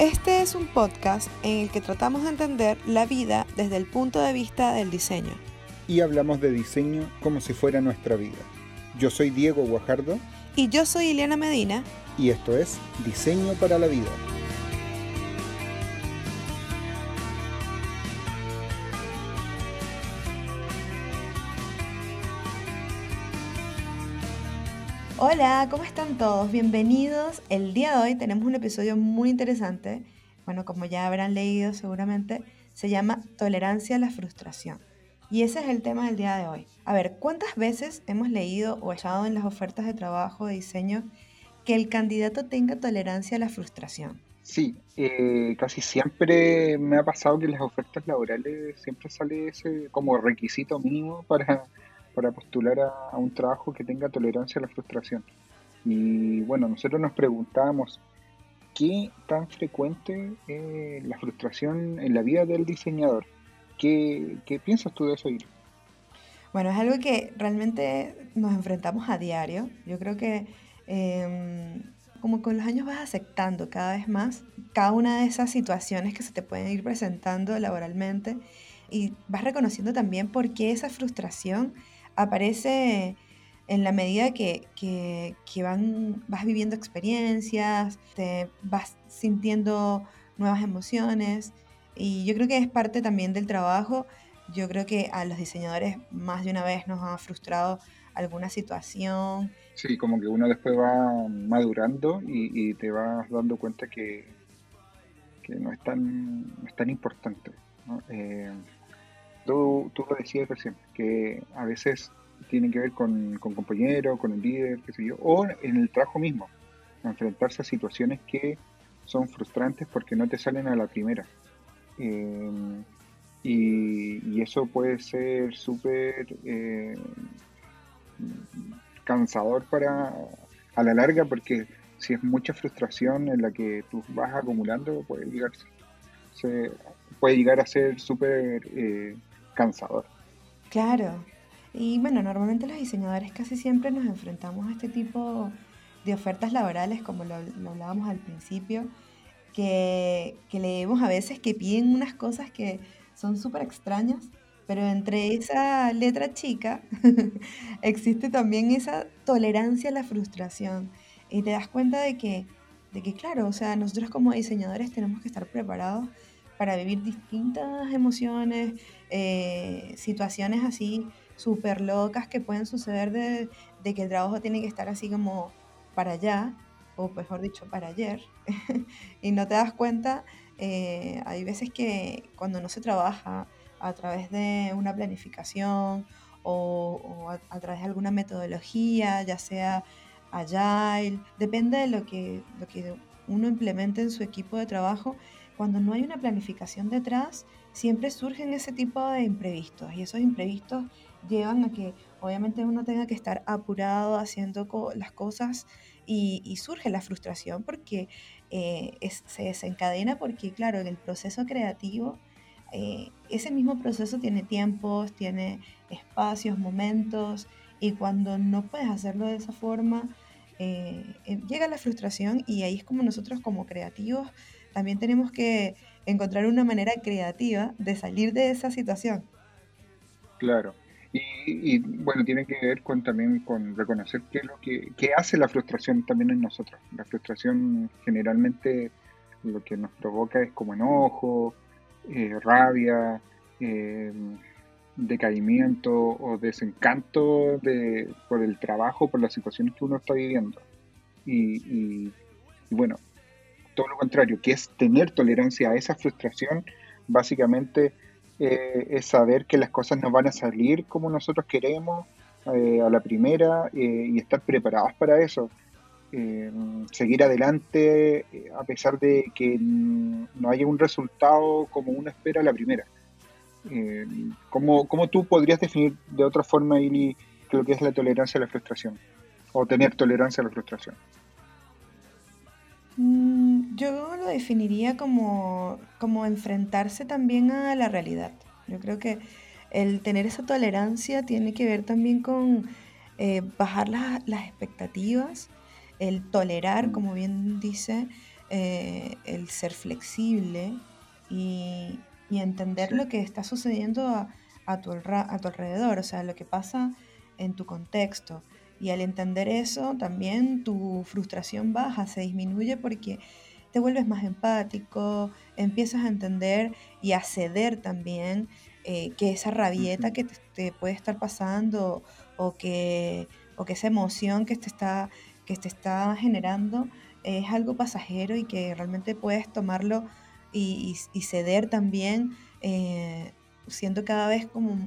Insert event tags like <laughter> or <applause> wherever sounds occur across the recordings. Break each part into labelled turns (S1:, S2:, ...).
S1: Este es un podcast en el que tratamos de entender la vida desde el punto de vista del diseño.
S2: Y hablamos de diseño como si fuera nuestra vida. Yo soy Diego Guajardo.
S1: Y yo soy Ileana Medina.
S2: Y esto es Diseño para la Vida.
S1: Hola, ¿cómo están todos? Bienvenidos. El día de hoy tenemos un episodio muy interesante. Bueno, como ya habrán leído seguramente, se llama Tolerancia a la frustración. Y ese es el tema del día de hoy. A ver, ¿cuántas veces hemos leído o echado en las ofertas de trabajo, de diseño, que el candidato tenga tolerancia a la frustración?
S2: Sí, eh, casi siempre me ha pasado que en las ofertas laborales siempre sale ese como requisito mínimo para para postular a, un trabajo que tenga tolerancia a la frustración. Y bueno, nosotros nos preguntábamos, ¿qué tan frecuente es la frustración en la vida del diseñador? ¿Qué, qué piensas tú de eso, Ir?
S1: Bueno, es algo que realmente nos enfrentamos a diario. Yo creo que em, como con los años vas aceptando cada vez más cada una de esas situaciones que se te pueden ir presentando laboralmente y vas reconociendo también por qué esa frustración aparece en la medida que, van, vas viviendo experiencias, te vas sintiendo nuevas emociones y yo creo que es parte también del trabajo. Yo creo que a los diseñadores más de una vez nos ha frustrado alguna situación.
S2: Sí, como que uno después va madurando y, te vas dando cuenta que, que no, es tan, es tan importante. Eh, Tú, tú lo decías recién, que a veces tiene que ver con, con compañeros, con el líder, qué sé yo, o en el trabajo mismo, enfrentarse a situaciones que son frustrantes porque no te salen a la primera. Em, y, eso puede ser súper eh, cansador para a la larga porque si es mucha frustración en la que tú vas acumulando puede llegar, se, puede llegar a ser súper eh, cansador.
S1: Claro. Y bueno, normalmente los diseñadores casi siempre nos enfrentamos a este tipo de ofertas laborales, como lo, hablábamos al principio, que, que, leemos a veces que piden unas cosas que son súper extrañas, pero entre esa letra chica <laughs> existe también esa tolerancia a la frustración. Y te das cuenta de que, de que, claro, o sea, nosotros como diseñadores tenemos que estar preparados para vivir distintas emociones, eh, situaciones así súper locas que pueden suceder de, que el trabajo tiene que estar así como para allá, o mejor dicho, para ayer, <laughs> y no te das cuenta, eh, hay veces que cuando no se trabaja a través de una planificación o, a, través de alguna metodología, ya sea agile, depende de lo que, lo que uno implemente en su equipo de trabajo, cuando no hay una planificación detrás, siempre surgen ese tipo de imprevistos y esos imprevistos llevan a que obviamente uno tenga que estar apurado haciendo las cosas y, surge la frustración porque eh, se desencadena porque claro, en el proceso creativo eh, ese mismo proceso tiene tiempos, tiene espacios, momentos y cuando no puedes hacerlo de esa forma, eh, llega la frustración y ahí es como nosotros como creativos también tenemos que encontrar una manera creativa de salir de esa situación.
S2: Claro. Y, bueno, tiene que ver con también con reconocer qué lo que hace la frustración también en nosotros. La frustración generalmente lo que nos provoca es como enojo, eh, rabia, eh, decaimiento o desencanto de, por el trabajo, por las situaciones que uno está viviendo. y bueno, todo lo contrario, que es tener tolerancia a esa frustración, básicamente eh, es saber que las cosas no van a salir como nosotros queremos eh, a la primera eh, y estar preparados para eso. seguir adelante a pesar de que no haya un resultado como uno espera a la primera. ¿cómo, ¿cómo, tú podrías definir de otra forma, Ili, lo que es la tolerancia a la frustración? O tener tolerancia a la frustración.
S1: Mm, yo lo definiría como, como enfrentarse también a la realidad. Yo creo que el tener esa tolerancia tiene que ver también con eh, bajar las expectativas, el tolerar, como bien dice, eh, el ser flexible y, entender lo que está sucediendo a, tu, a tu alrededor, o sea, lo que pasa en tu contexto. Y al entender eso, también tu frustración baja, se disminuye porque te vuelves más empático, empiezas a entender y a ceder también eh, que esa rabieta que te, puede estar pasando o que, o que esa emoción que te está, que te está generando es algo pasajero y que realmente puedes tomarlo y, ceder también, eh, siendo cada vez como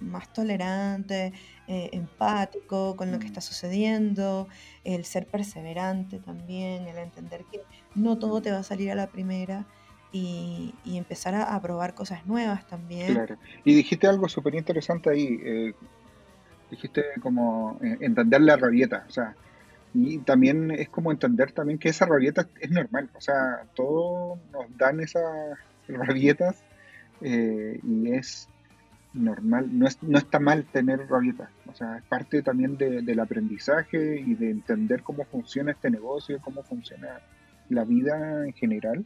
S1: más tolerante, eh, empático con lo que está sucediendo, el ser perseverante también, el entender que no todo te va a salir a la primera y, empezar a, probar cosas nuevas también.
S2: Claro. Y dijiste algo súper interesante ahí, eh, dijiste como entender la rabieta, o sea, y también es como entender también que esa rabieta es normal, o sea, todos nos dan esas rabietas eh, y es normal, no, es, no está mal tener rabietas, o sea, es parte también del aprendizaje y de entender cómo funciona este negocio, cómo funciona la vida en general,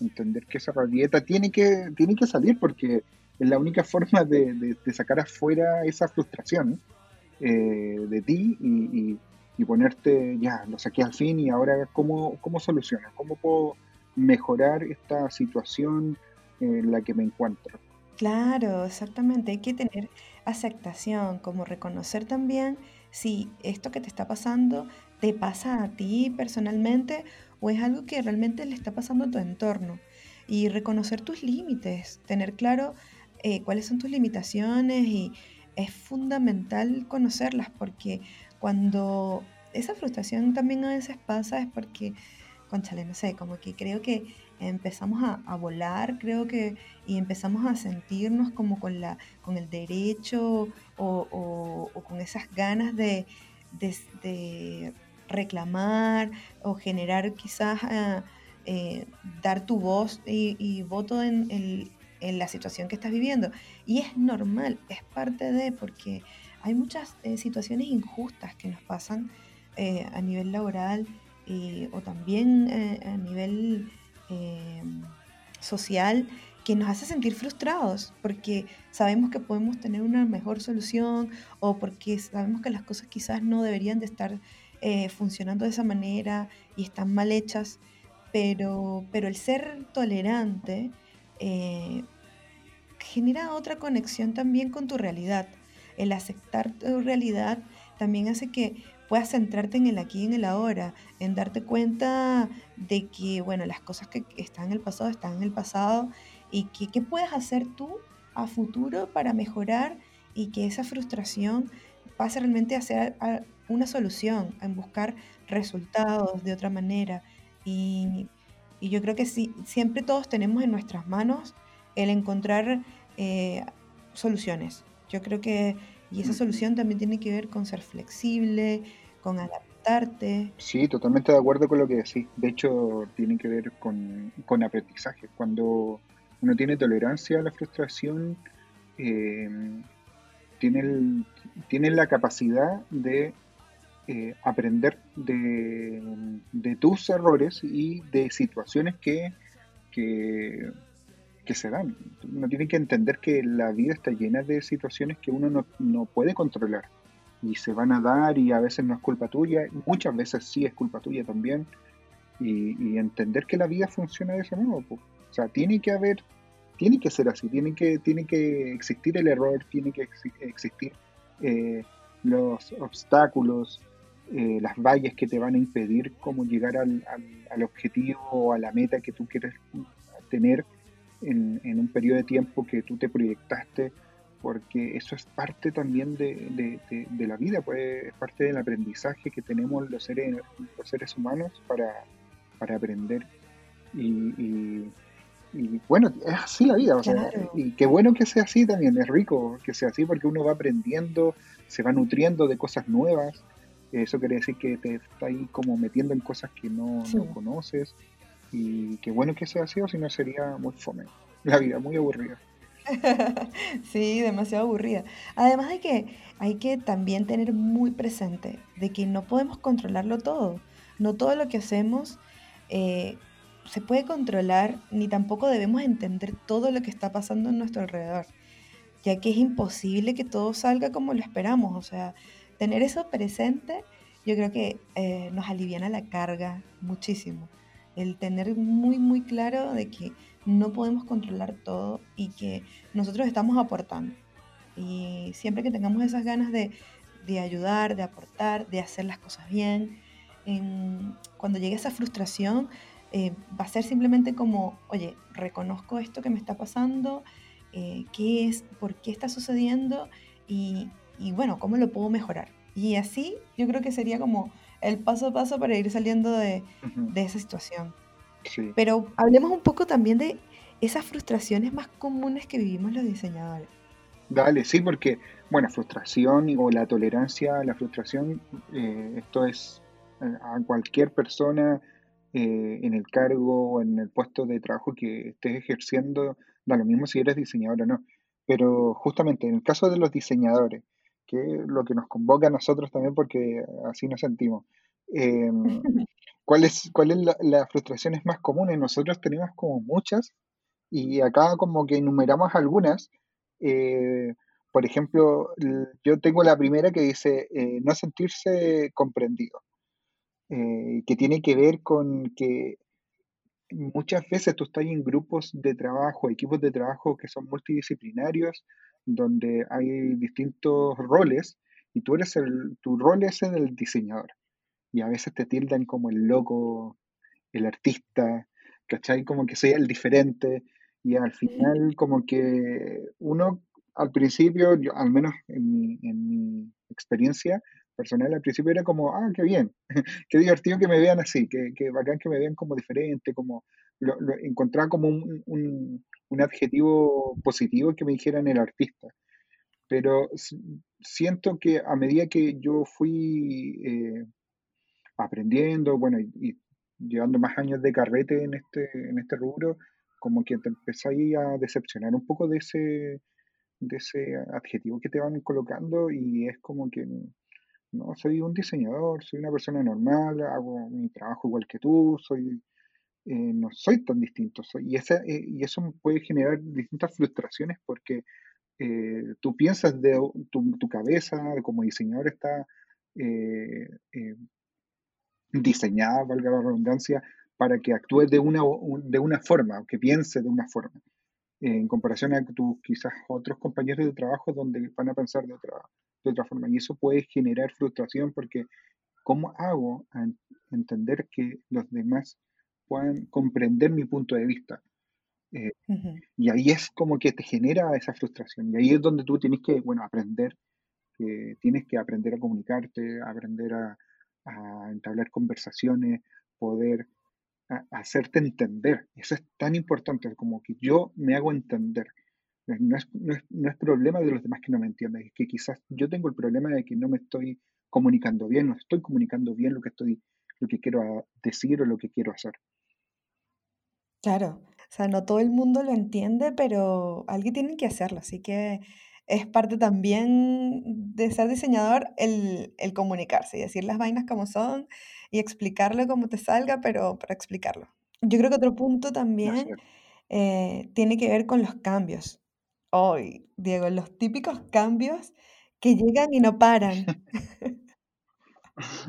S2: entender que esa rabieta tiene que, tiene que salir porque es la única <laughs> forma de, sacar afuera esa frustración eh, de ti y y ponerte, ya, lo saqué al fin y ahora cómo, cómo soluciono, cómo puedo mejorar esta situación en la que me encuentro.
S1: Claro, exactamente. Hay que tener aceptación, como reconocer también si esto que te está pasando te pasa a ti personalmente o es algo que realmente le está pasando a tu entorno. Y reconocer tus límites, tener claro eh, cuáles son tus limitaciones y es fundamental conocerlas porque cuando esa frustración también a veces pasa es porque, conchale, no sé, como que creo que empezamos a, volar, creo que, y empezamos a sentirnos como con, la, con el derecho o, con esas ganas de, reclamar o generar quizás, ah, eh, dar tu voz y, voto en, en la situación que estás viviendo. Y es normal, es parte de, porque hay muchas eh, situaciones injustas que nos pasan eh, a nivel laboral eh, o también a nivel social que nos hace sentir frustrados porque sabemos que podemos tener una mejor solución o porque sabemos que las cosas quizás no deberían de estar funcionando de esa manera y están mal hechas, pero, pero el ser tolerante genera otra conexión también con tu realidad. El aceptar tu realidad también hace que puedas centrarte en el aquí y en el ahora, en darte cuenta de que, bueno, las cosas que están en el pasado están en el pasado y que qué puedes hacer tú a futuro para mejorar y que esa frustración pase realmente a ser una solución, en buscar resultados de otra manera. Y, yo creo que sí, siempre todos tenemos en nuestras manos el encontrar eh, soluciones. Yo creo que, y esa solución también tiene que ver con ser flexible, con adaptarte.
S2: Sí, totalmente de acuerdo con lo que decís. De hecho, tiene que ver con, con aprendizaje. Cuando uno tiene tolerancia a la frustración, eh, tiene, tiene la capacidad de eh, aprender de, de, tus errores y de situaciones que, que que se dan. Uno tiene que entender que la vida está llena de situaciones que uno no, puede controlar y se van a dar y a veces no es culpa tuya, muchas veces sí es culpa tuya también y, entender que la vida funciona de ese modo. O sea, tiene que haber, tiene que ser así, tiene que, tiene que existir el error, tiene que existir eh, los obstáculos, eh, las vallas que te van a impedir cómo llegar al, al, al objetivo o a la meta que tú quieres tener en, un periodo de tiempo que tú te proyectaste, porque eso es parte también de, la vida, pues es parte del aprendizaje que tenemos los seres, los seres humanos para, aprender. Y, bueno, es así la vida, y qué bueno que sea así también, es rico que sea así porque uno va aprendiendo, se va nutriendo de cosas nuevas, eso quiere decir que te está ahí como metiendo en cosas que no, no conoces y qué bueno que sea así, o si no sería muy fome. La vida, muy aburrida. <laughs>
S1: sí, demasiado aburrida. Además hay que, hay que también tener muy presente de que no podemos controlarlo todo. No todo lo que hacemos eh, se puede controlar ni tampoco debemos entender todo lo que está pasando en nuestro alrededor, ya que es imposible que todo salga como lo esperamos. O sea, tener eso presente yo creo que eh, nos aliviana la carga muchísimo. El tener muy, muy claro de que no podemos controlar todo y que nosotros estamos aportando. Y siempre que tengamos esas ganas de, de ayudar, de aportar, de hacer las cosas bien, cuando llegue esa frustración, eh, va a ser simplemente como, oye, reconozco esto que me está pasando, eh, qué es, por qué está sucediendo y, y, bueno, cómo lo puedo mejorar. Y así yo creo que sería como el paso a paso para ir saliendo de, de esa situación.
S2: Sí.
S1: Pero hablemos un poco también de esas frustraciones más comunes que vivimos los diseñadores.
S2: Dale, sí, porque, bueno, frustración o la tolerancia a la frustración, eh, esto es eh, a cualquier persona eh, en el cargo o en el puesto de trabajo que estés ejerciendo, da lo mismo si eres diseñador o no. Pero justamente en el caso de los diseñadores, que es lo que nos convoca a nosotros también porque así nos sentimos, em, <laughs> ¿cuáles cuál la, las frustraciones más comunes? Nosotros tenemos como muchas y acá como que enumeramos algunas. Eh, por ejemplo, yo tengo la primera que dice no sentirse comprendido. Eh, que tiene que ver con que muchas veces tú estás en grupos de trabajo, equipos de trabajo que son multidisciplinarios, donde hay distintos roles y tú eres el, tu rol es el diseñador. Y a veces te tildan como el loco, el artista, ¿cachai? Como que soy el diferente. Y al final como que uno al principio, yo, al menos en mi, en mi experiencia, personal al principio era como, ah, qué bien, <laughs> qué divertido que me vean así, que, que bacán que me vean como diferente, como lo, lo encontraba como un, un, un, adjetivo positivo que me dijeran el artista. Pero siento que a medida que yo fui eh, aprendiendo, bueno, y, llevando más años de carrete en este, en este rubro, como que te empecé a decepcionar un poco de ese, de ese adjetivo que te van colocando y es como que no, soy un diseñador, soy una persona normal, hago mi trabajo igual que tú, soy, eh, no soy tan distinto. Y, esa, eh, y eso puede generar distintas frustraciones porque eh, tú piensas de tu, tu, cabeza como diseñador está diseñada, valga la redundancia, para que actúes de una, de una forma, que piense de una forma, en comparación a tus quizás otros compañeros de trabajo donde van a pensar de otra, de otra forma. Y eso puede generar frustración porque ¿cómo hago a entender que los demás puedan comprender mi punto de vista? Eh, uh -huh. Y ahí es como que te genera esa frustración. Y ahí es donde tú tienes que, bueno, aprender, que tienes que aprender a comunicarte, aprender a, a entablar conversaciones, poder a, hacerte entender. Eso es tan importante como que yo me hago entender. No es, no, es, no es, problema de los demás que no me entiendan, es que quizás yo tengo el problema de que no me estoy comunicando bien, no estoy comunicando bien lo que estoy, lo que quiero decir o lo que quiero hacer.
S1: Claro, o sea, no todo el mundo lo entiende, pero alguien tiene que hacerlo, así que es parte también de ser diseñador el, el comunicarse y decir las vainas como son y explicarlo como te salga, pero para explicarlo. Yo creo que otro punto también eh, tiene que ver con los cambios hoy, Diego, los típicos cambios que llegan y no paran. <laughs>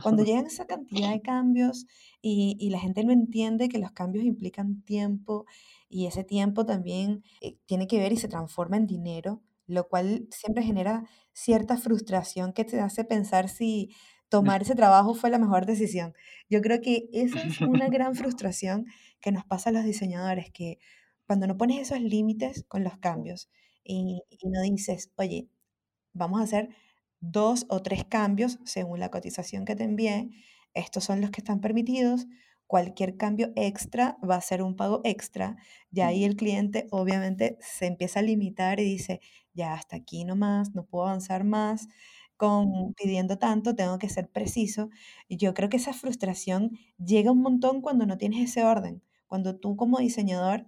S1: Cuando llegan esa cantidad de cambios y, y, la gente no entiende que los cambios implican tiempo y ese tiempo también eh, tiene que ver y se transforma en dinero, lo cual siempre genera cierta frustración que te hace pensar si tomar ese trabajo fue la mejor decisión. Yo creo que esa es una <laughs> gran frustración que nos pasa a los diseñadores, que cuando no pones esos límites con los cambios, y, y no dices, oye, vamos a hacer dos o tres cambios según la cotización que te envié, estos son los que están permitidos, cualquier cambio extra va a ser un pago extra, y ahí el cliente obviamente se empieza a limitar y dice, ya hasta aquí nomás, no puedo avanzar más con pidiendo tanto, tengo que ser preciso. Y yo creo que esa frustración llega un montón cuando no tienes ese orden, cuando tú como diseñador,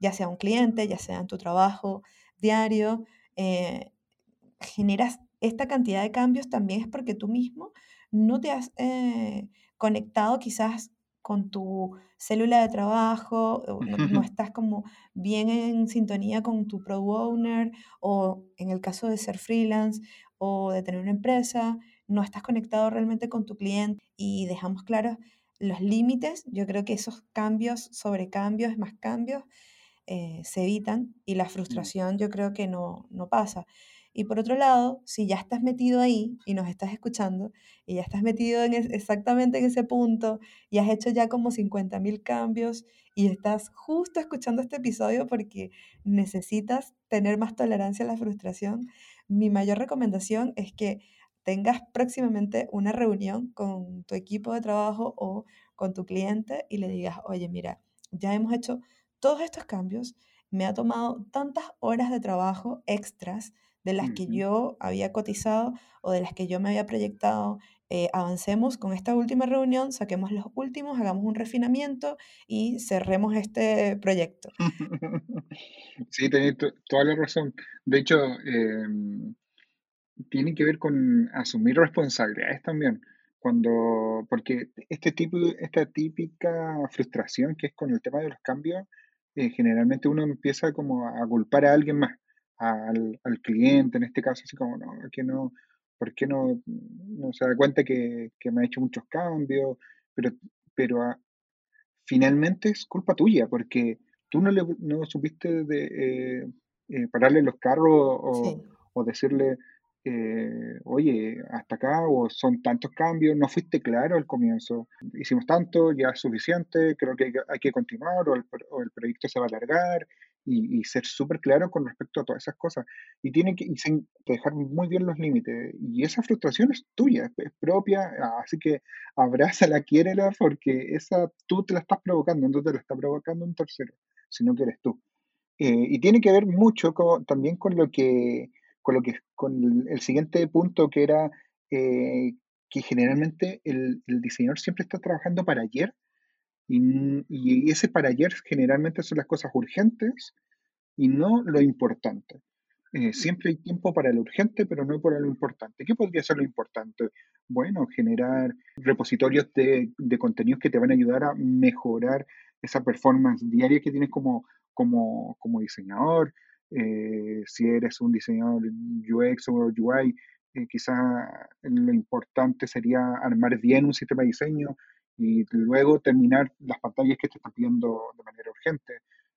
S1: ya sea un cliente, ya sea en tu trabajo, diario, eh, generas esta cantidad de cambios también es porque tú mismo no te has eh, conectado quizás con tu célula de trabajo, no, no, estás como bien en sintonía con tu product owner o en el caso de ser freelance o de tener una empresa, no estás conectado realmente con tu cliente y dejamos claros los límites, yo creo que esos cambios sobre cambios, más cambios, eh, se evitan y la frustración yo creo que no, no pasa. Y por otro lado, si ya estás metido ahí y nos estás escuchando y ya estás metido en exactamente en ese punto y has hecho ya como 50.000 cambios y estás justo escuchando este episodio porque necesitas tener más tolerancia a la frustración, mi mayor recomendación es que tengas próximamente una reunión con tu equipo de trabajo o con tu cliente y le digas, oye, mira, ya hemos hecho todos estos cambios, me ha tomado tantas horas de trabajo extras de las que yo había cotizado o de las que yo me había proyectado. Eh, avancemos con esta última reunión, saquemos los últimos, hagamos un refinamiento y cerremos este proyecto. <laughs>
S2: Sí, tenés toda la razón. De hecho, em, tiene que ver con asumir responsabilidades también. Cuando, porque este tipo, esta típica frustración que es con el tema de los cambios, eh, generalmente uno empieza como a culpar a alguien más al, al, cliente, en este caso, así como, no, no, ¿por qué no, no se da cuenta que, que, me ha hecho muchos cambios? Pero, pero ah, finalmente es culpa tuya, porque tú no, le, no supiste de, eh, eh, pararle los carros o, o decirle, eh, oye, hasta acá o son tantos cambios, no fuiste claro al comienzo, hicimos tanto, ya es suficiente, creo que hay que continuar o el, o el proyecto se va a alargar y, ser súper claro con respecto a todas esas cosas. Y tiene que dejar muy bien los límites. Y esa frustración es tuya, es, propia, así que abrázala, quiérela, porque esa tú te la estás provocando, no te la está provocando un tercero, sino que eres tú. Eh, y tiene que ver mucho también con lo que con lo que con el siguiente punto que era eh, que generalmente el, diseñador siempre está trabajando para ayer y, ese para ayer generalmente son las cosas urgentes y no lo importante. Eh, siempre hay tiempo para lo urgente, pero no para lo importante. ¿Qué podría ser lo importante? Bueno, generar repositorios de, de contenidos que te van a ayudar a mejorar esa performance diaria que tienes como, como, como diseñador, eh, si eres un diseñador UX o UI, eh, quizá lo importante sería armar bien un sistema de diseño y luego terminar las pantallas que te están pidiendo de manera urgente.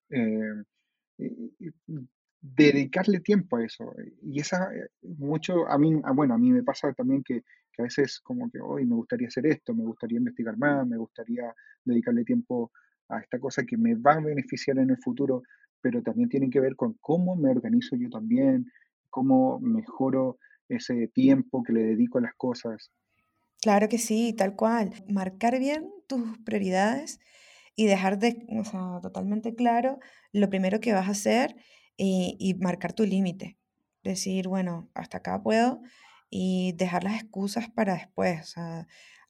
S2: Eh, dedicarle tiempo a eso. Y esa, mucho, a mí, bueno, a mí me pasa también que, que a veces como que hoy me gustaría hacer esto, me gustaría investigar más, me gustaría dedicarle tiempo a esta cosa que me va a beneficiar en el futuro, pero también tienen que ver con cómo me organizo yo también, cómo mejoro ese tiempo que le dedico a las cosas.
S1: Claro que sí, tal cual. Marcar bien tus prioridades y dejar de, o sea, totalmente claro lo primero que vas a hacer y, y marcar tu límite. Decir, bueno, hasta acá puedo y dejar las excusas para después.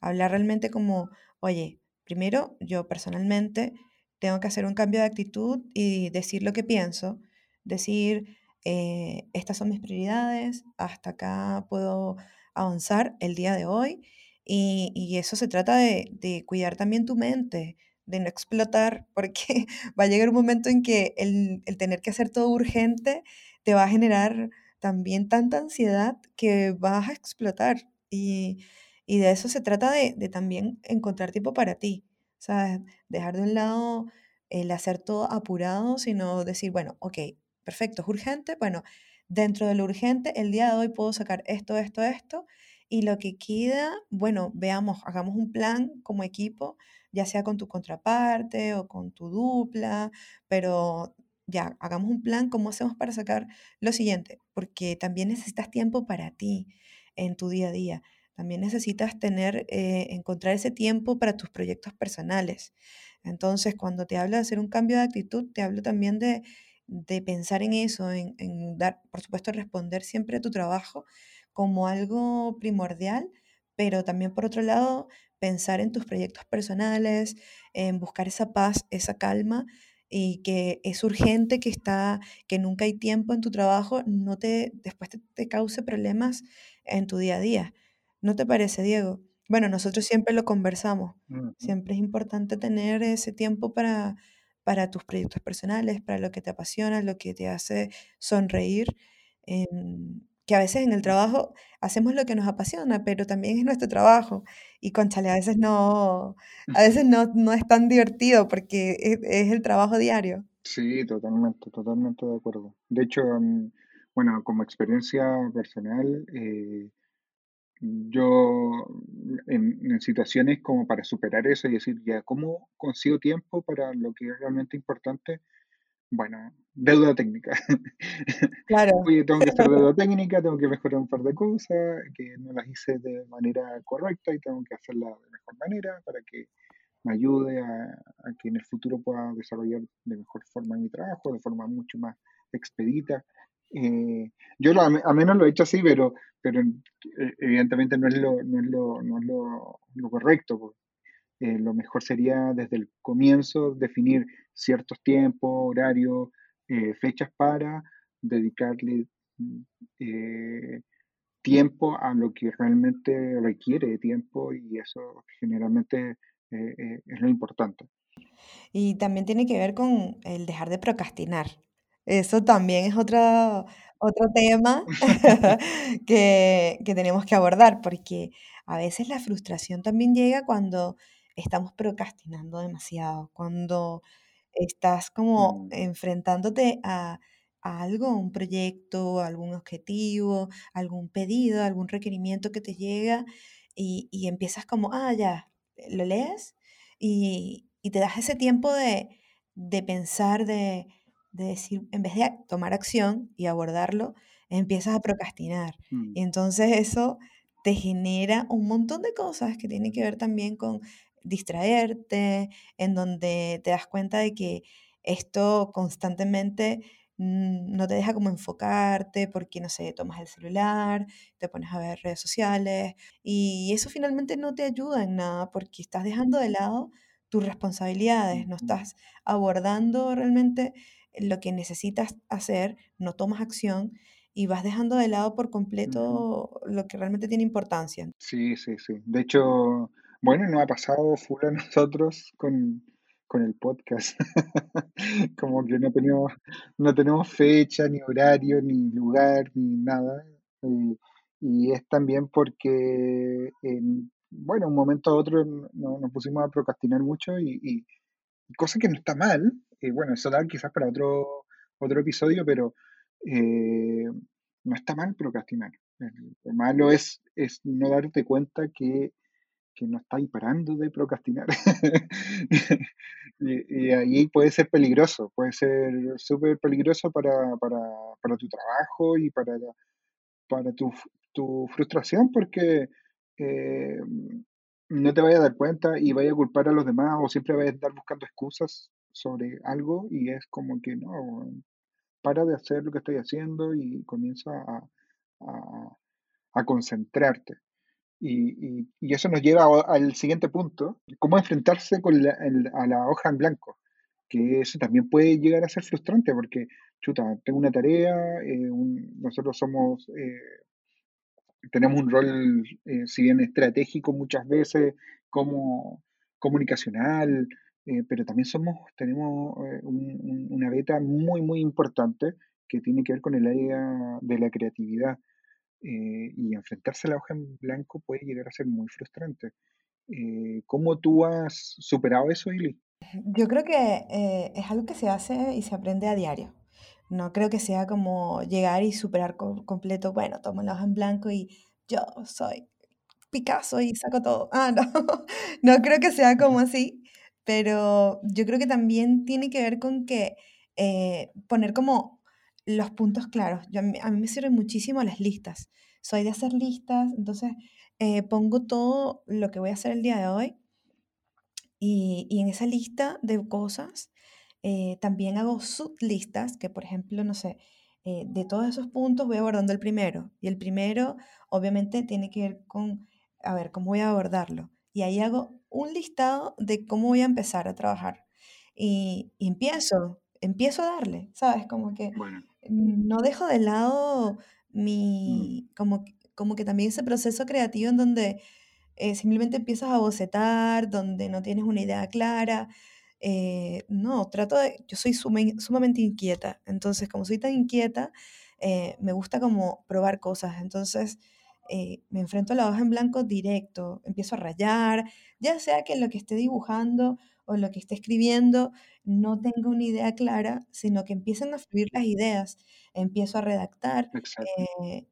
S1: Hablar realmente como, oye, primero yo personalmente tengo que hacer un cambio de actitud y decir lo que pienso, decir, eh, estas son mis prioridades, hasta acá puedo avanzar el día de hoy. Y, eso se trata de, cuidar también tu mente, de no explotar, <laughs> porque va a llegar un momento en que el, tener que hacer todo urgente te va a generar también tanta ansiedad que vas a explotar. Y, de eso se trata de, de también encontrar tiempo para ti. ¿sabes? Dejar de un lado el hacer todo apurado, sino decir, bueno, ok, perfecto, es urgente, bueno, dentro de lo urgente, el día de hoy puedo sacar esto, esto, esto, y lo que queda, bueno, veamos, hagamos un plan como equipo, ya sea con tu contraparte o con tu dupla, pero ya, hagamos un plan, ¿cómo hacemos para sacar lo siguiente? Porque también necesitas tiempo para ti en tu día a día. También necesitas tener, eh, encontrar ese tiempo para tus proyectos personales. Entonces, cuando te hablo de hacer un cambio de actitud, te hablo también de, pensar en eso, en, dar, por supuesto, responder siempre a tu trabajo como algo primordial, pero también por otro lado, pensar en tus proyectos personales, en buscar esa paz, esa calma y que es urgente que está, que nunca hay tiempo en tu trabajo, no te, después te cause problemas en tu día a día. ¿No te parece, Diego? bueno, nosotros siempre lo conversamos. Siempre es importante tener ese tiempo para, para tus proyectos personales, para lo que te apasiona, lo que te hace sonreír. Em, que a veces en el trabajo hacemos lo que nos apasiona, pero también es nuestro trabajo. Y conchale, a veces no, a veces no, no es tan divertido porque es, es el trabajo diario.
S2: Sí, totalmente, totalmente de acuerdo. De hecho, mm, bueno, como experiencia personal, eh, yo en, en situaciones como para superar eso y decir, ya, ¿cómo consigo tiempo para lo que es realmente importante? Bueno, deuda técnica. <laughs>
S1: Claro.
S2: Oye, tengo que hacer <laughs> deuda técnica, tengo que mejorar un par de cosas que no las hice de manera correcta y tengo que hacerla de mejor manera para que me ayude a, a que en el futuro pueda desarrollar de mejor forma mi trabajo, de forma mucho más expedita. Eh, yo lo, a menos lo he hecho así, pero, pero eh, evidentemente no es lo, no es lo, no es lo, correcto. pues. Eh, lo mejor sería desde el comienzo definir ciertos tiempos, horarios, eh, fechas para dedicarle mm, tiempo a lo que realmente requiere de tiempo y eso generalmente es lo importante.
S1: Y también tiene que ver con el dejar de procrastinar. Eso también es otro, otro tema <laughs> <laughs> que, que tenemos que abordar, porque a veces la frustración también llega cuando estamos procrastinando demasiado, cuando estás como
S2: Mm,
S1: enfrentándote a, a algo, un proyecto, algún objetivo, algún pedido, algún requerimiento que te llega y, y empiezas como, ah, ya, lo lees y, y te das ese tiempo de, de pensar, de, de decir, en vez de tomar acción y abordarlo, empiezas a procrastinar.
S2: mm,
S1: Y entonces eso te genera un montón de cosas que tienen que ver también con distraerte, en donde te das cuenta de que esto constantemente mm, no te deja como enfocarte porque, no sé, tomas el celular, te pones a ver redes sociales y eso finalmente no te ayuda en nada porque estás dejando de lado tus responsabilidades, no estás abordando realmente lo que necesitas hacer, no tomas acción y vas dejando de lado por completo lo que realmente tiene importancia.
S2: Sí, sí, sí. De hecho, bueno, nos ha pasado full a <laughs> nosotros con, con el podcast. <laughs> Como que no tenemos, no tenemos fecha, ni horario, ni lugar, ni nada. Y, y es también porque, en, bueno, un momento a otro no- nos pusimos a procrastinar mucho y- y cosa que no está mal. Y bueno, eso da quizás para otro, otro episodio, pero eh, no está mal procrastinar. Lo malo es, es no darte cuenta que que no estáis parando de procrastinar. <laughs> y, y ahí puede ser peligroso, puede ser súper peligroso para, para, para tu trabajo y para, para tu, tu frustración porque eh, no te vayas a dar cuenta y vayas a culpar a los demás o siempre vayas a estar buscando excusas sobre algo y es como que no, para de hacer lo que estoy haciendo y comienza a, a, concentrarte. Y, y- eso nos lleva al siguiente punto, cómo enfrentarse con la- a la hoja en blanco, que eso también puede llegar a ser frustrante porque, chuta, tengo una tarea, eh, nosotros somos, eh, tenemos un rol, eh, si bien estratégico muchas veces, como comunicacional, eh, pero también somos, tenemos eh, un- un- una beta muy, muy importante que tiene que ver con el área de la creatividad eh, y enfrentarse a la hoja en blanco puede llegar a ser muy frustrante. Eh, ¿cómo tú has superado eso, Ili?
S1: Yo creo que eh, es algo que se hace y se aprende a diario. No creo que sea como llegar y superar co- completo, bueno, tomo la hoja en blanco y yo soy Picasso y saco todo. Ah, no, <laughs> no creo que sea como así, pero yo creo que también tiene que ver con que eh, poner como los puntos claros. Yo, a mí, me sirven muchísimo las listas. Soy de hacer listas, entonces eh, pongo todo lo que voy a hacer el día de hoy y, y en esa lista de cosas eh, también hago sublistas que, por ejemplo, no sé, de todos esos puntos voy abordando el primero. Y el primero, obviamente, tiene que ver con, a ver, cómo voy a abordarlo. Y ahí hago un listado de cómo voy a empezar a trabajar. Y, y empiezo, empiezo a darle, ¿sabes? Como que
S2: Bueno,
S1: no dejo de lado
S2: mm,
S1: mi, como, como que también ese proceso creativo en donde eh, simplemente empiezas a bocetar, donde no tienes una idea clara. Eh, no, trato de, yo soy sumamente inquieta, entonces como soy tan inquieta, eh, me gusta como probar cosas, entonces me enfrento a la hoja en blanco directo, empiezo a rayar, ya sea que lo que esté dibujando o lo que esté escribiendo no tenga una idea clara, sino que empiecen a fluir las ideas, empiezo a redactar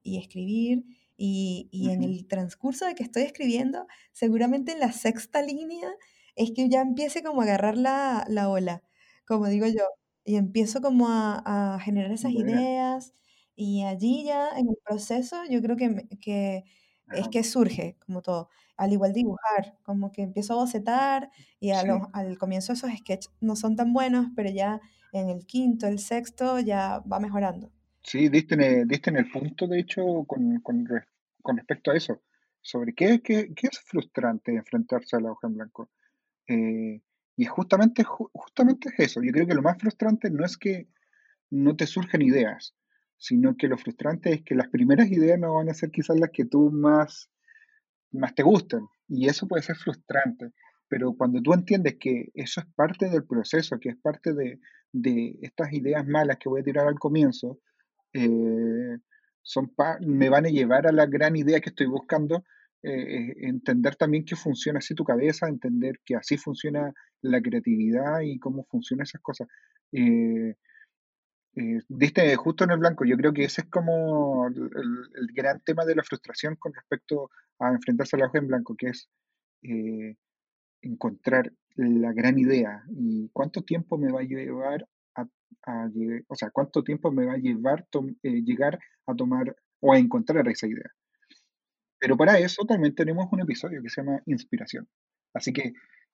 S1: y escribir y, en el transcurso de que estoy escribiendo, seguramente en la sexta línea es que ya empiece como a agarrar la, ola, como digo yo, y empiezo como a, generar esas ideas y allí ya en el proceso yo creo que, que es que surge como todo, al igual dibujar, como que empiezo a bocetar y al comienzo esos sketches no son tan buenos, pero ya en el quinto, el sexto ya va mejorando.
S2: Sí, diste en el, diste en el punto, de hecho, con, con, con respecto a eso, sobre qué, qué, qué, es frustrante enfrentarse a la hoja en blanco. Eh, y justamente, justamente es eso. Yo creo que lo más frustrante no es que no te surgen ideas, sino que lo frustrante es que las primeras ideas no van a ser quizás las que tú más, más te gusten. Y eso puede ser frustrante. Pero cuando tú entiendes que eso es parte del proceso, que es parte de, de estas ideas malas que voy a tirar al comienzo, eh, son me van a llevar a la gran idea que estoy buscando, eh, entender también que funciona así tu cabeza, entender que así funciona la creatividad y cómo funcionan esas cosas. Eh, diste justo en el blanco, yo creo que ese es como el, gran tema de la frustración con respecto a enfrentarse a la hoja en blanco, que es encontrar la gran idea y cuánto tiempo me va a llevar o sea, cuánto tiempo me va a llevar eh, llegar a tomar o a encontrar esa idea. Pero para eso también tenemos un episodio que se llama Inspiración. Así que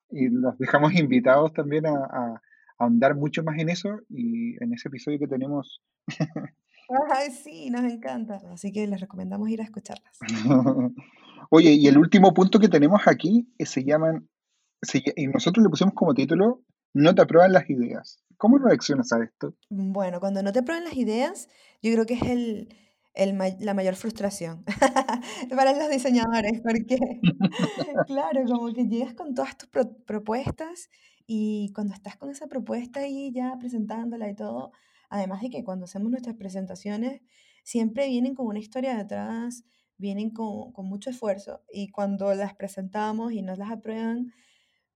S2: los dejamos <laughs> invitados también a, a, ahondar mucho más en eso y en ese episodio que tenemos.
S1: Ay, sí, nos encanta. Así que les recomendamos ir a escucharlas. <laughs>
S2: Oye, y el último punto que tenemos aquí eh, se llaman, y nosotros le pusimos como título, no te aprueban las ideas. ¿Cómo reaccionas a esto?
S1: Bueno, cuando no te aprueban las ideas, yo creo que es el, la mayor frustración <laughs> para los diseñadores, porque <laughs> claro, como que llegas con todas tus propuestas y cuando estás con esa propuesta y ya presentándola y todo, además de que cuando hacemos nuestras presentaciones, siempre vienen con una historia detrás, vienen con, con mucho esfuerzo y cuando las presentamos y nos las aprueban,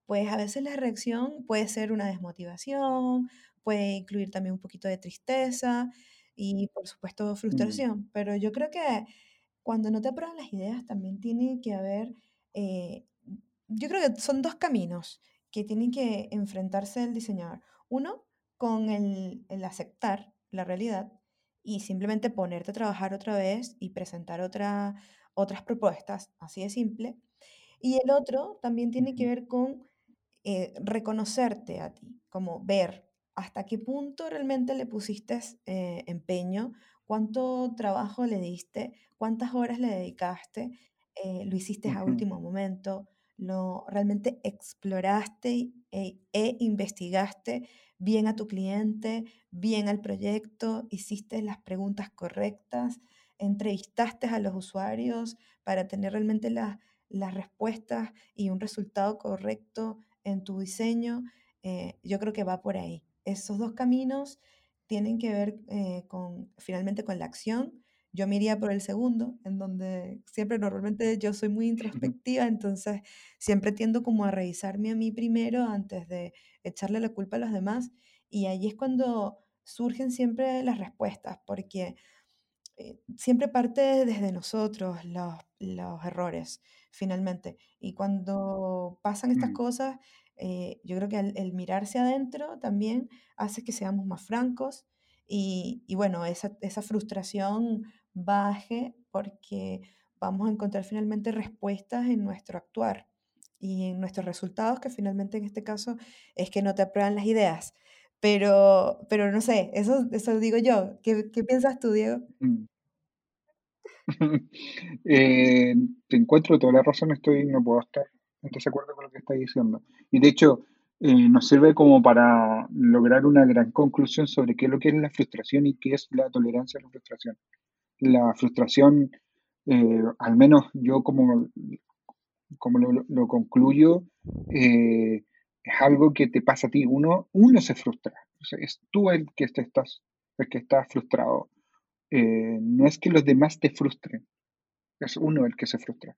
S1: pues a veces la reacción puede ser una desmotivación, puede incluir también un poquito de tristeza y por supuesto mm. frustración, pero yo creo que cuando no te aprueban las ideas también tiene que haber, eh, yo creo que son dos caminos que tienen que enfrentarse el diseñador. Uno, con el, el aceptar la realidad y simplemente ponerte a trabajar otra vez y presentar otra, otras propuestas, así de simple. Y el otro también tiene que ver con eh, reconocerte a ti, como ver hasta qué punto realmente le pusiste eh, empeño, cuánto trabajo le diste, cuántas horas le dedicaste, eh, lo hiciste a último momento, lo realmente exploraste e, e, investigaste bien a tu cliente, bien al proyecto, hiciste las preguntas correctas, entrevistaste a los usuarios para tener realmente las respuestas y un resultado correcto en tu diseño, eh, yo creo que va por ahí. Esos dos caminos tienen que ver eh, con, finalmente con la acción. Yo me iría por el segundo, en donde siempre normalmente yo soy muy introspectiva, entonces siempre tiendo como a revisarme a mí primero antes de echarle la culpa a los demás. Y ahí es cuando surgen siempre las respuestas, porque eh, siempre parte desde nosotros los, los errores, finalmente. Y cuando pasan estas mm. cosas, eh, yo creo que el, mirarse adentro también hace que seamos más francos y, y bueno, esa, esa, frustración baje porque vamos a encontrar finalmente respuestas en nuestro actuar y en nuestros resultados, que finalmente en este caso es que no te aprueban las ideas. Pero, pero no sé, eso, eso digo yo. ¿Qué, qué piensas tú, Diego? Mm. <laughs>
S2: Eh, te encuentro toda la razón, estoy, no puedo estar en desacuerdo con lo que estás diciendo. Y de hecho, eh, nos sirve como para lograr una gran conclusión sobre qué es lo que es la frustración y qué es la tolerancia a la frustración. La frustración, eh, al menos yo como como lo, concluyo, eh, es algo que te pasa a ti. Uno, uno se frustra. es tú el que te estás, el que está frustrado. Eh, no es que los demás te frustren, es uno el que se frustra.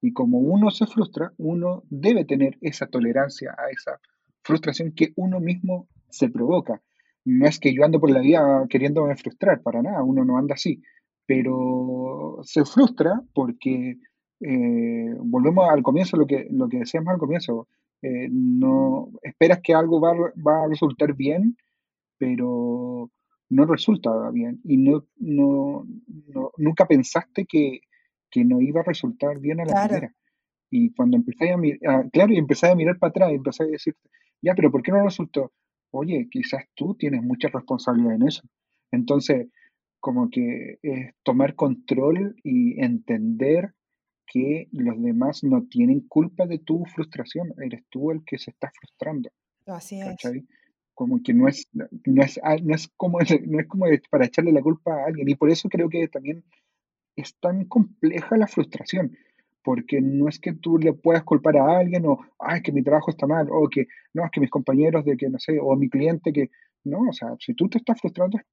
S2: Y como uno se frustra, uno debe tener esa tolerancia a esa frustración que uno mismo se provoca. No es que yo ando por la vida queriéndome frustrar, para nada, uno no anda así, pero se frustra porque eh, volvemos al comienzo, lo que, lo que decíamos al comienzo, eh, no esperas que algo va, va, a resultar bien, pero no resulta bien y no, no, nunca pensaste que, que, no iba a resultar bien a la primera. Y cuando empecé a mirar, claro, y empecé a mirar para atrás y empecé a decir, ya, pero ¿por qué no resultó? Oye, quizás tú tienes mucha responsabilidad en eso. Entonces, como que es tomar control y entender que los demás no tienen culpa de tu frustración, eres tú el que se está frustrando.
S1: Así es.
S2: Como que no es, no es, ah, no es como, <laughs> no es como para echarle la culpa a alguien. Y por eso creo que también es tan compleja la frustración, porque no es que tú le puedas culpar a alguien o, ay, que mi trabajo está mal, o que, no, es que mis compañeros de que, no sé, o mi cliente que, no, o sea, si tú te estás frustrando es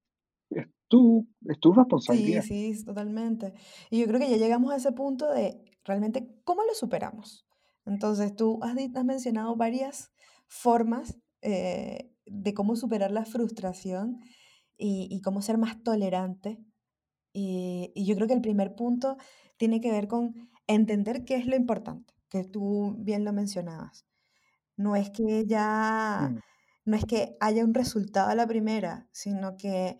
S2: tu, es tu responsabilidad.
S1: Sí, sí, totalmente. Y yo creo que ya llegamos a ese punto de realmente cómo lo superamos. Entonces, tú has, has mencionado varias formas eh, de cómo superar la frustración y, y cómo ser más tolerante. Y, y, yo creo que el primer punto tiene que ver con entender qué es lo importante, que tú bien lo mencionabas. No es que ya, mm. no es que haya un resultado a la primera, sino que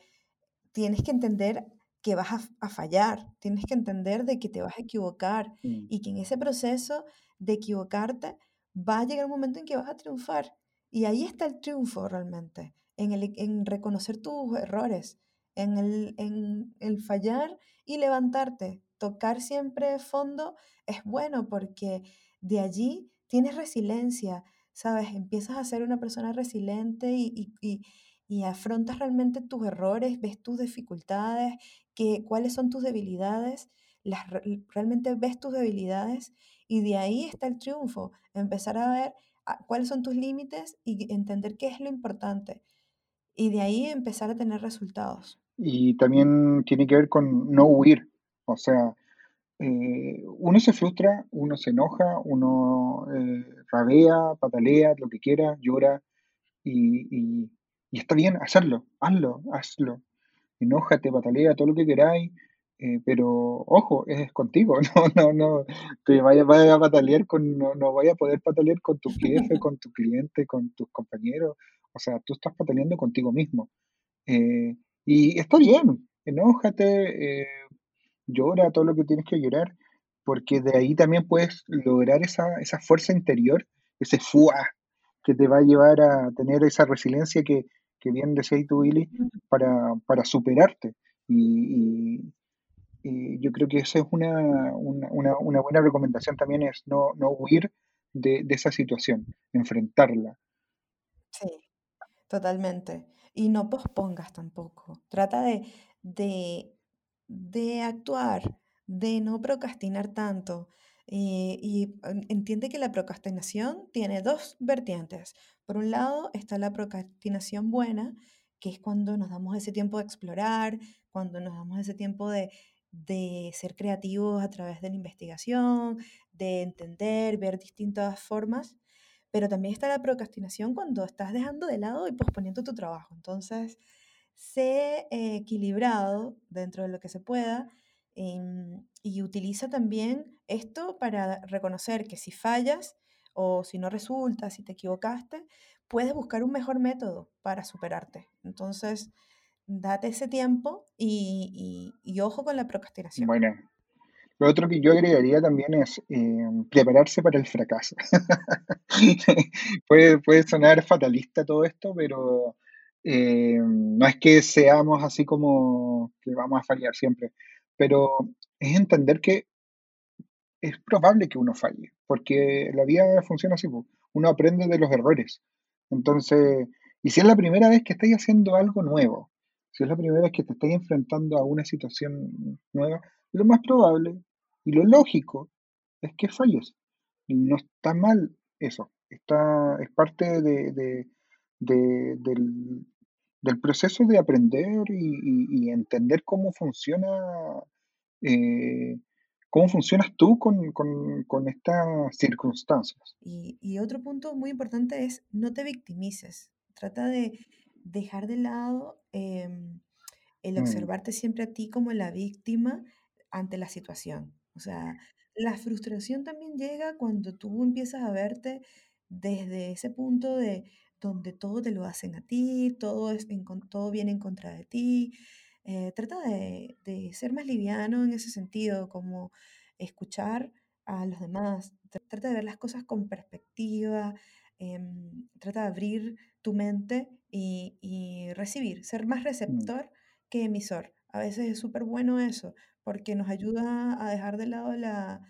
S1: tienes que entender que vas a, fallar, tienes que entender de que te vas a equivocar
S2: mm.
S1: y que en ese proceso de equivocarte va a llegar un momento en que vas a triunfar. Y ahí está el triunfo realmente, en, el, en reconocer tus errores, en el, en el fallar y levantarte. Tocar siempre fondo es bueno porque de allí tienes resiliencia, ¿sabes? Empiezas a ser una persona resiliente y, y y afrontas realmente tus errores, ves tus dificultades, que, cuáles son tus debilidades, las, realmente ves tus debilidades y de ahí está el triunfo, empezar a ver ah, cuáles son tus límites y entender qué es lo importante y de ahí empezar a tener resultados.
S2: Y también tiene que ver con no huir, o sea, eh, uno se frustra, uno se enoja, uno eh, rabea, patalea, lo que quiera, llora y y está bien hacerlo, hazlo, hazlo. Enójate, patalea, todo lo que queráis, eh, pero ojo, es contigo, <laughs> no, no, no, te vaya, vaya a patalear con, no, no vaya a poder patalear con tu jefe, con tu cliente, con tus compañeros, o sea, tú estás pataleando contigo mismo. Eh, y está bien, enójate, eh, llora todo lo que tienes que llorar, porque de ahí también puedes lograr esa, esa fuerza interior, ese fuá que te va a llevar a tener esa resiliencia que, que bien decías tú, Willy, para, para superarte. Y, yo creo que esa es una, una, una, buena recomendación también, es no, no huir de, de, esa situación, enfrentarla.
S1: Sí, totalmente. Y no pospongas tampoco. Trata de, de, de actuar, de no procrastinar tanto. Eh, y entiende que la procrastinación tiene dos vertientes. Por un lado está la procrastinación buena, que es cuando nos damos ese tiempo de explorar, cuando nos damos ese tiempo de, de ser creativos a través de la investigación, de entender, ver distintas formas. Pero también está la procrastinación cuando estás dejando de lado y posponiendo tu trabajo. Entonces, sé equilibrado dentro de lo que se pueda Em, y utiliza también esto para reconocer que si fallas o si no resulta, si te equivocaste, puedes buscar un mejor método para superarte. Entonces, date ese tiempo y, ojo con la procrastinación.
S2: Bueno, lo otro que yo agregaría también es em, prepararse para el fracaso. <laughs> puede, puede sonar fatalista todo esto, pero em, no es que seamos así como que vamos a fallar siempre pero es entender que es probable que uno falle, porque la vida funciona así, uno aprende de los errores. Entonces, y si es la primera vez que estáis haciendo algo nuevo, si es la primera vez que te estáis enfrentando a una situación nueva, lo más probable y lo lógico es que falles. no está mal eso, está, es parte de, de- de- del, proceso de aprender y entender cómo funciona, eh, cómo funcionas tú con, con- con estas circunstancias.
S1: Y, y otro punto muy importante es no te victimices. Trata de dejar de lado em, el
S2: Mm,
S1: observarte siempre a ti como la víctima ante la situación. O sea, la frustración también llega cuando tú empiezas a verte desde ese punto de donde todo te lo hacen a ti, todo, es en todo viene en contra de ti. Eh, trata de, de ser más liviano en ese sentido, como escuchar a los demás. Tr- Trata de ver las cosas con perspectiva, em, trata de abrir tu mente y, y recibir, ser más
S2: mm,
S1: receptor que emisor. A veces es súper bueno eso, porque nos ayuda a dejar de lado la,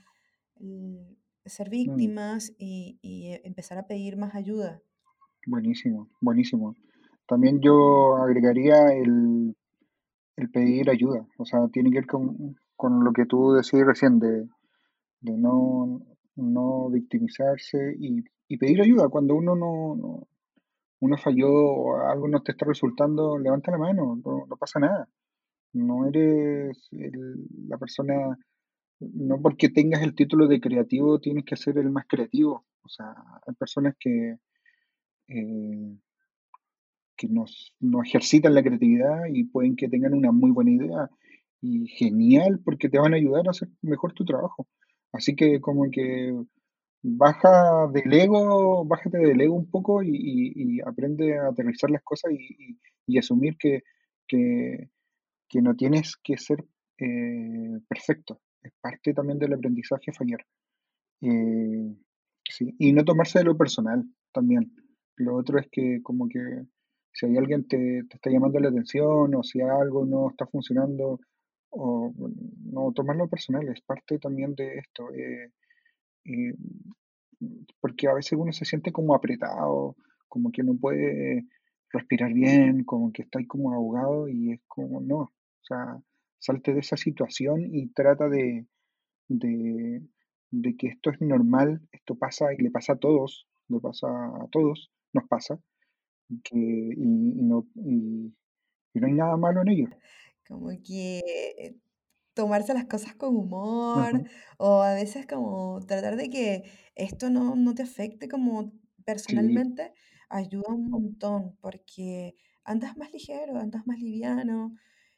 S1: el ser víctimas y, y, eh, empezar a pedir más ayuda.
S2: buenísimo, buenísimo. También yo agregaría el, el pedir ayuda, o sea, tiene que ver con, con lo que tú decías recién de, de no, no victimizarse y, y pedir ayuda cuando uno no, no- uno falló o algo no te está resultando, levanta la mano, no, no pasa nada. No eres el- la persona, no porque tengas el título de creativo tienes que ser el más creativo. O sea, hay personas que, eh, que nos, no ejercitan la creatividad y pueden que tengan una muy buena idea y genial porque te van a ayudar a hacer mejor tu trabajo. Así que como que baja del ego, bájate del ego un poco y, aprende a aterrizar las cosas y, asumir que, que, que no tienes que ser eh, perfecto. Es parte también del aprendizaje fallar. Eh, sí, y no tomarse de lo personal también. Lo otro es que como que si hay alguien te, te está llamando la atención o si algo no está funcionando, o no tomarlo personal, es parte también de esto. eh, eh, porque a veces uno se siente como apretado, como que no puede respirar bien, como que está ahí como ahogado y es como, no, o sea, salte de esa situación y trata de, de, de que esto es normal, esto pasa y le pasa a todos, le pasa a todos, nos pasa, que, y, y no, y, y no hay nada malo en ello.
S1: Como que eh, tomarse las cosas con humor o a veces como tratar de que esto no, no te afecte como
S2: Sí,
S1: personalmente, ayuda un montón porque andas más ligero, andas más liviano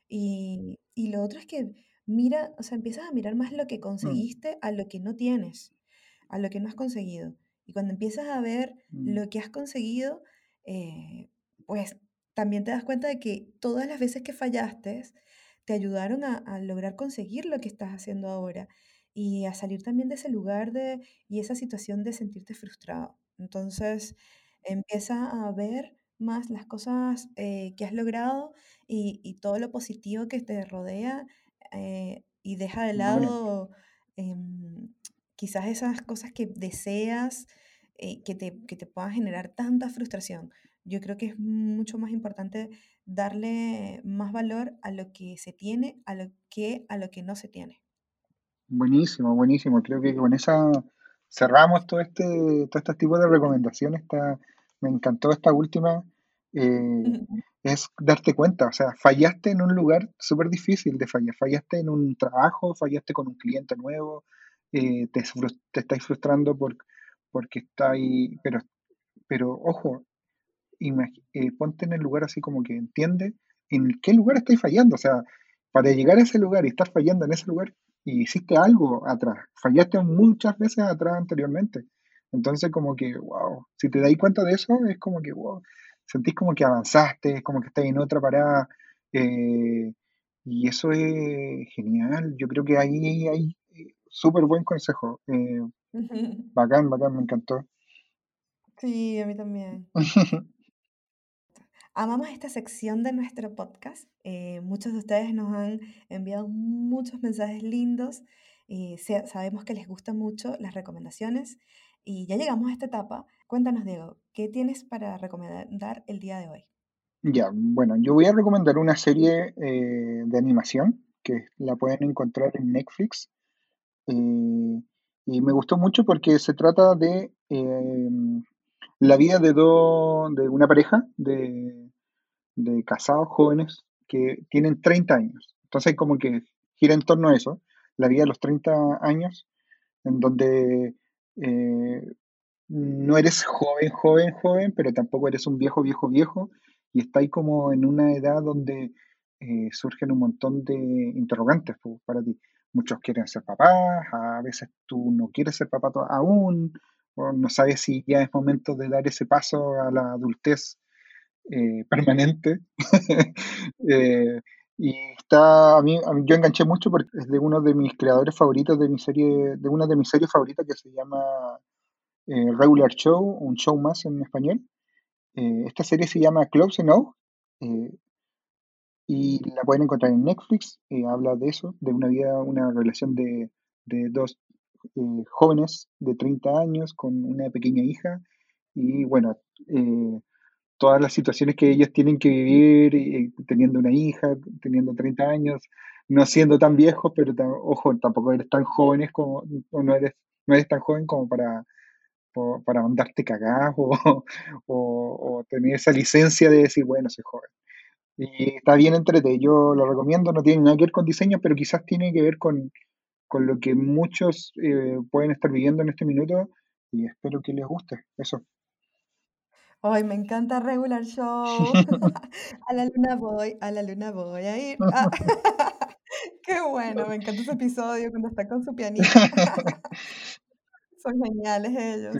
S1: y, y lo otro es que mira, o sea, empiezas a mirar más lo que
S2: mm,
S1: conseguiste a lo que no tienes, a lo que no has conseguido. Y cuando empiezas a ver
S2: mm,
S1: lo que has conseguido, eh, pues también te das cuenta de que todas las veces que fallaste, te ayudaron a, a lograr conseguir lo que estás haciendo ahora y a salir también de ese lugar de, y esa situación de sentirte frustrado. Entonces, empieza a ver más las cosas eh, que has logrado y, y todo lo positivo que te rodea eh, y deja de
S2: bueno,
S1: lado em, quizás esas cosas que deseas eh, que te, que te puedan generar tanta frustración. Yo creo que es mucho más importante darle más valor a lo que se tiene a lo que a lo que no se tiene.
S2: buenísimo, buenísimo. Creo que con esa cerramos todo este, todo este tipo de recomendaciones. Me encantó esta última. eh, <laughs> es darte cuenta, o sea, fallaste en un lugar súper difícil de fallar. Fallaste en un trabajo, fallaste con un cliente nuevo, eh, te, te estáis frustrando por, porque está ahí, pero, pero ojo, eh, ponte en el lugar así como que entiende en qué lugar estáis fallando. O sea, para llegar a ese lugar y estar fallando en ese lugar, y hiciste algo atrás, fallaste muchas veces atrás anteriormente. Entonces, como que, wow, si te dais cuenta de eso, es como que, wow, sentís como que avanzaste, es como que estás en otra parada. eh, y eso es genial. Yo creo que ahí hay eh, súper buen consejo. eh, bacán, bacán, me encantó.
S1: Sí, a mí también. <laughs> Amamos esta sección de nuestro podcast. eh, muchos de ustedes nos han enviado muchos mensajes lindos y se- sabemos que les gustan mucho las recomendaciones. Y ya llegamos a esta etapa. Cuéntanos, Diego, ¿qué tienes para recomendar el día de hoy?
S2: Ya, bueno, yo voy a recomendar una serie eh, de animación que la pueden encontrar en Netflix eh, Y me gustó mucho porque se trata de em, la vida de, de una pareja de, de casados jóvenes que tienen 30 años. Entonces como que gira en torno a eso, la vida de los 30 años, en donde eh, no eres joven, joven, joven, pero tampoco eres un viejo, viejo, viejo, y está ahí como en una edad donde eh, surgen un montón de interrogantes para ti. Muchos quieren ser papás, a veces tú no quieres ser papá aún, o no sabes si ya es momento de dar ese paso a la adultez eh, permanente. <laughs> Eh, y está, a mí, yo enganché mucho porque es de uno de mis creadores favoritos de mi serie, de una de mis series favoritas que se llama Regular Show, un show más en español. esta serie se llama Close Enough y la pueden encontrar en Netflix. Eh, habla de eso, de una vida, una relación de, dos eh, jóvenes de 30 años con una pequeña hija y bueno, eh, todas las situaciones que ellos tienen que vivir teniendo una hija, teniendo 30 años, no siendo tan viejos, pero ojo, tampoco eres tan jóvenes como, no eres, no eres tan joven como para, para mandarte cagar o, <laughs> o, o tener esa licencia de decir, bueno, soy joven. Y está bien entretenido, yo lo recomiendo, no tiene nada que ver con diseño, pero quizás tiene que ver con, lo que muchos eh, pueden estar viviendo en este minuto y espero que les guste. Eso.
S1: Ay, me encanta Regular Show. <laughs> <laughs> a la luna voy, a la luna voy a ir. Ah, <laughs> qué bueno, me encanta ese episodio cuando está con su pianito. Son geniales ellos.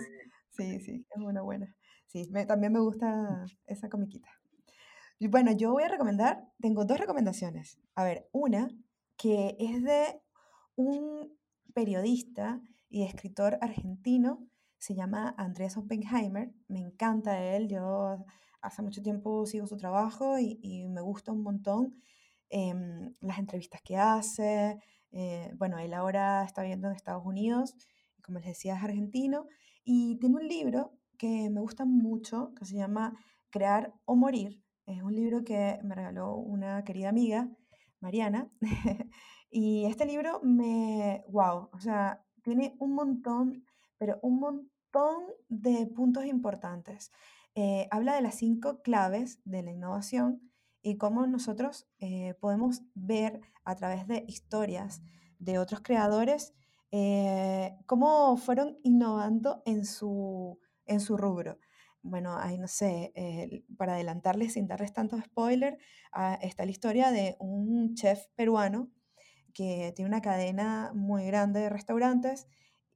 S1: Sí, sí, es una buena. Sí, también me gusta esa comiquita. Bueno, yo voy a recomendar, tengo dos recomendaciones. A ver, una que es de un periodista y escritor argentino, se llama Andrés Oppenheimer, me encanta él, yo hace mucho tiempo sigo su trabajo y, me gusta un montón em, las entrevistas que hace. Eh, bueno, él ahora está viviendo en Estados Unidos, como les decía es argentino, y tiene un libro que me gusta mucho, que se llama Crear o Morir, es un libro que me regaló una querida amiga, Mariana. <laughs> y este libro me, wow, o sea, tiene un montón, pero un montón de puntos importantes. Eh, habla de las cinco claves de la innovación y cómo nosotros eh, podemos ver a través de historias de otros creadores eh, cómo fueron innovando en su, en su rubro bueno, ahí no sé, para adelantarles sin darles tantos spoiler, ah, está la historia de un chef peruano que tiene una cadena muy grande de restaurantes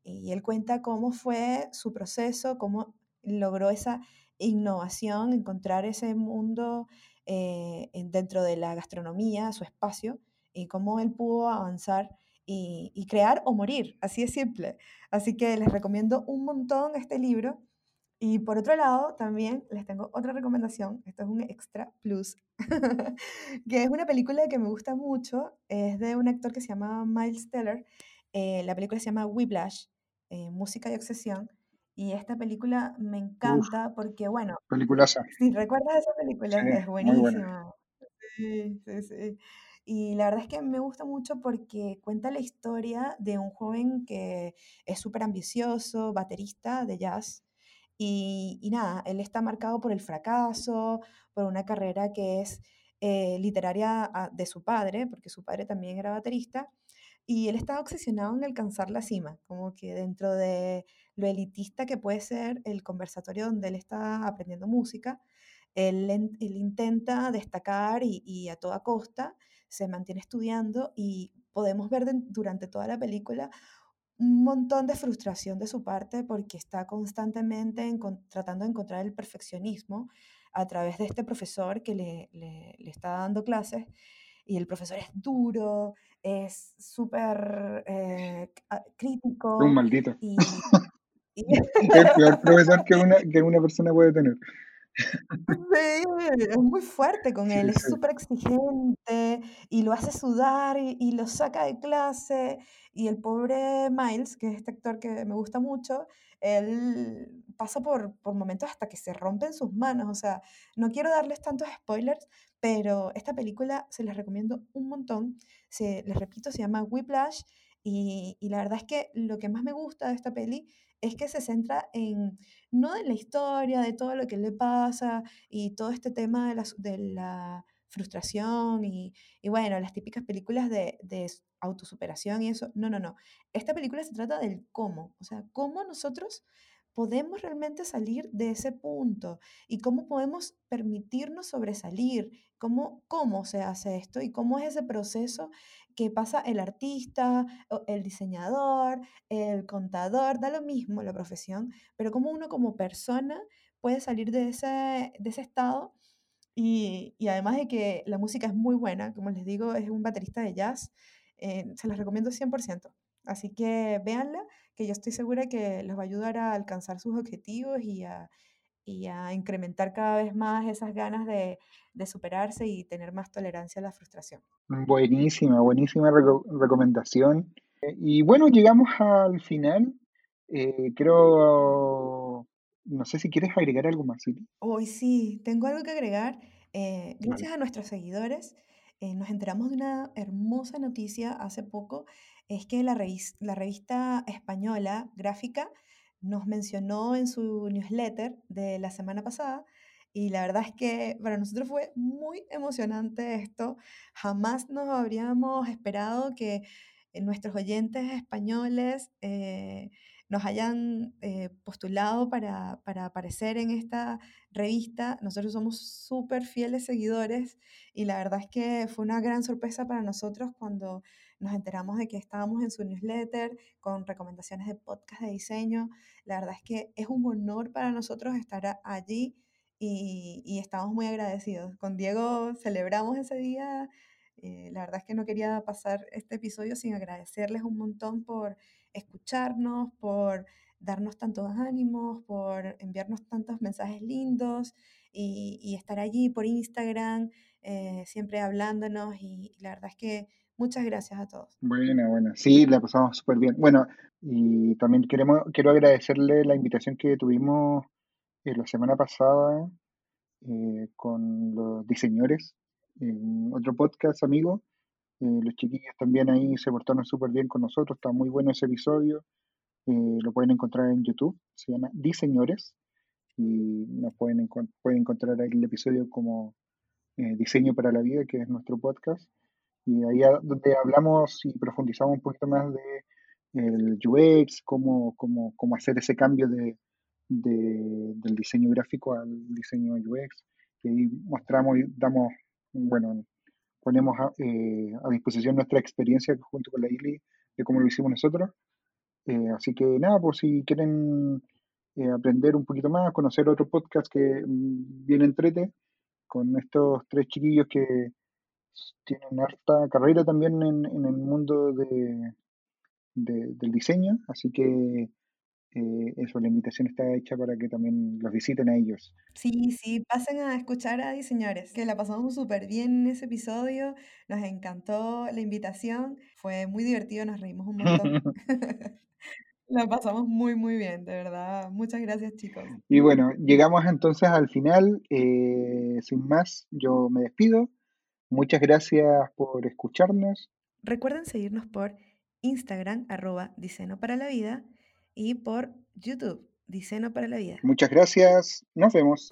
S1: y él cuenta cómo fue su proceso, cómo logró esa innovación, encontrar ese mundo eh, dentro de la gastronomía, su espacio, y cómo él pudo avanzar y crear o morir, así es simple. Así que les recomiendo un montón este libro y por otro lado, también les tengo otra recomendación. Esto es un extra plus, <laughs> que es una película que me gusta mucho. Es de un actor que se llama Miles Teller. Eh, la película se llama Whiplash, eh, Música y Obsesión. Y esta película me encanta porque, bueno,
S2: peliculaza.
S1: si recuerdas esa película, es buenísima. Sí, sí, sí. Y la verdad es que me gusta mucho porque cuenta la historia de un joven que es súper ambicioso, baterista de jazz, y, nada, él está marcado por el fracaso, por una carrera que es eh, literaria ah, de su padre, porque su padre también era baterista, y él está obsesionado en alcanzar la cima, como que dentro de lo elitista que puede ser el conversatorio donde él está aprendiendo música, él, intenta destacar y, a toda costa se mantiene estudiando y podemos ver durante toda la película un montón de frustración de su parte porque está constantemente tratando de encontrar el perfeccionismo a través de este profesor que le, le, está dando clases y el profesor es duro, es súper eh, crítico.
S2: Un maldito. Y, <laughs> el peor profesor que una, que una persona puede tener.
S1: Sí, es muy fuerte con él, es súper exigente y lo hace sudar y, lo saca de clase. Y el pobre Miles, que es este actor que me gusta mucho, él pasa por, por momentos hasta que se rompen sus manos. O sea, no quiero darles tantos spoilers, pero esta película se les recomiendo un montón. Se, les repito, se llama Whiplash Y, y, la verdad es que lo que más me gusta de esta peli es que se centra en, no en la historia, de todo lo que le pasa y todo este tema de la, de la frustración y, y, bueno, las típicas películas de, de autosuperación y eso. No, no, no. Esta película se trata del cómo, o sea, cómo nosotros podemos realmente salir de ese punto y cómo podemos permitirnos sobresalir, cómo, cómo se hace esto y cómo es ese proceso que pasa el artista, el diseñador, el contador, da lo mismo la profesión, pero cómo uno como persona puede salir de ese, de ese estado y, y además de que la música es muy buena, como les digo, es un baterista de jazz, eh, se las recomiendo 100%. Así que véanla, que yo estoy segura que les va a ayudar a alcanzar sus objetivos y a, y a incrementar cada vez más esas ganas de, de, superarse y tener más tolerancia a la frustración.
S2: Buenísima, buenísima reco recomendación. Y bueno, llegamos al final. Eh, creo, no sé si quieres agregar algo más, ¿sí?
S1: Hoy sí, tengo algo que agregar. Eh, gracias vale. a nuestros seguidores, eh, nos enteramos de una hermosa noticia hace poco es que la, revis la revista española gráfica nos mencionó en su newsletter de la semana pasada y la verdad es que para nosotros fue muy emocionante esto. Jamás nos habríamos esperado que nuestros oyentes españoles eh, nos hayan eh, postulado para, para, aparecer en esta revista. Nosotros somos súper fieles seguidores y la verdad es que fue una gran sorpresa para nosotros cuando nos enteramos de que estábamos en su newsletter con recomendaciones de podcast de diseño. La verdad es que es un honor para nosotros estar allí y, y estamos muy agradecidos. Con Diego celebramos ese día. Eh, la verdad es que no quería pasar este episodio sin agradecerles un montón por escucharnos, por darnos tantos ánimos, por enviarnos tantos mensajes lindos y, y estar allí por Instagram, eh, siempre hablándonos y, y la verdad es que Muchas gracias a todos.
S2: Buena, buena. Sí, la pasamos súper bien. Bueno, y también queremos, quiero agradecerle la invitación que tuvimos eh, la semana pasada eh, con los diseñadores, otro podcast amigo. Eh, los chiquillos también ahí se portaron súper bien con nosotros, está muy bueno ese episodio. lo pueden encontrar en YouTube, se llama Diseñores y nos pueden, pueden encontrar ahí el episodio como Diseño para la Vida, que es nuestro podcast. Y ahí donde hablamos y profundizamos un poquito más de el UX, cómo, cómo, cómo hacer ese cambio de, de, del diseño gráfico al diseño UX. Y ahí mostramos y damos, bueno, ponemos a, eh, a disposición nuestra experiencia junto con la ILI de cómo lo hicimos nosotros. Eh, así que nada, pues si quieren eh, aprender un poquito más, conocer otro podcast que mm, viene entrete, con estos tres chiquillos que tienen harta carrera también en, en el mundo de, de, del diseño, así que eh, eso, la invitación está hecha para que también los visiten a ellos.
S1: Sí, sí, pasen a escuchar a diseñadores, que la pasamos súper bien en ese episodio, nos encantó la invitación, fue muy divertido, nos reímos un montón. <laughs> <laughs> La pasamos muy, muy bien, de verdad. Muchas gracias, chicos.
S2: Y bueno, llegamos entonces al final. Eh, sin más, yo me despido. Muchas gracias por escucharnos.
S1: Recuerden seguirnos por Instagram, arroba Diceno para la Vida, y por YouTube, Diceno para la Vida.
S2: Muchas gracias. Nos vemos.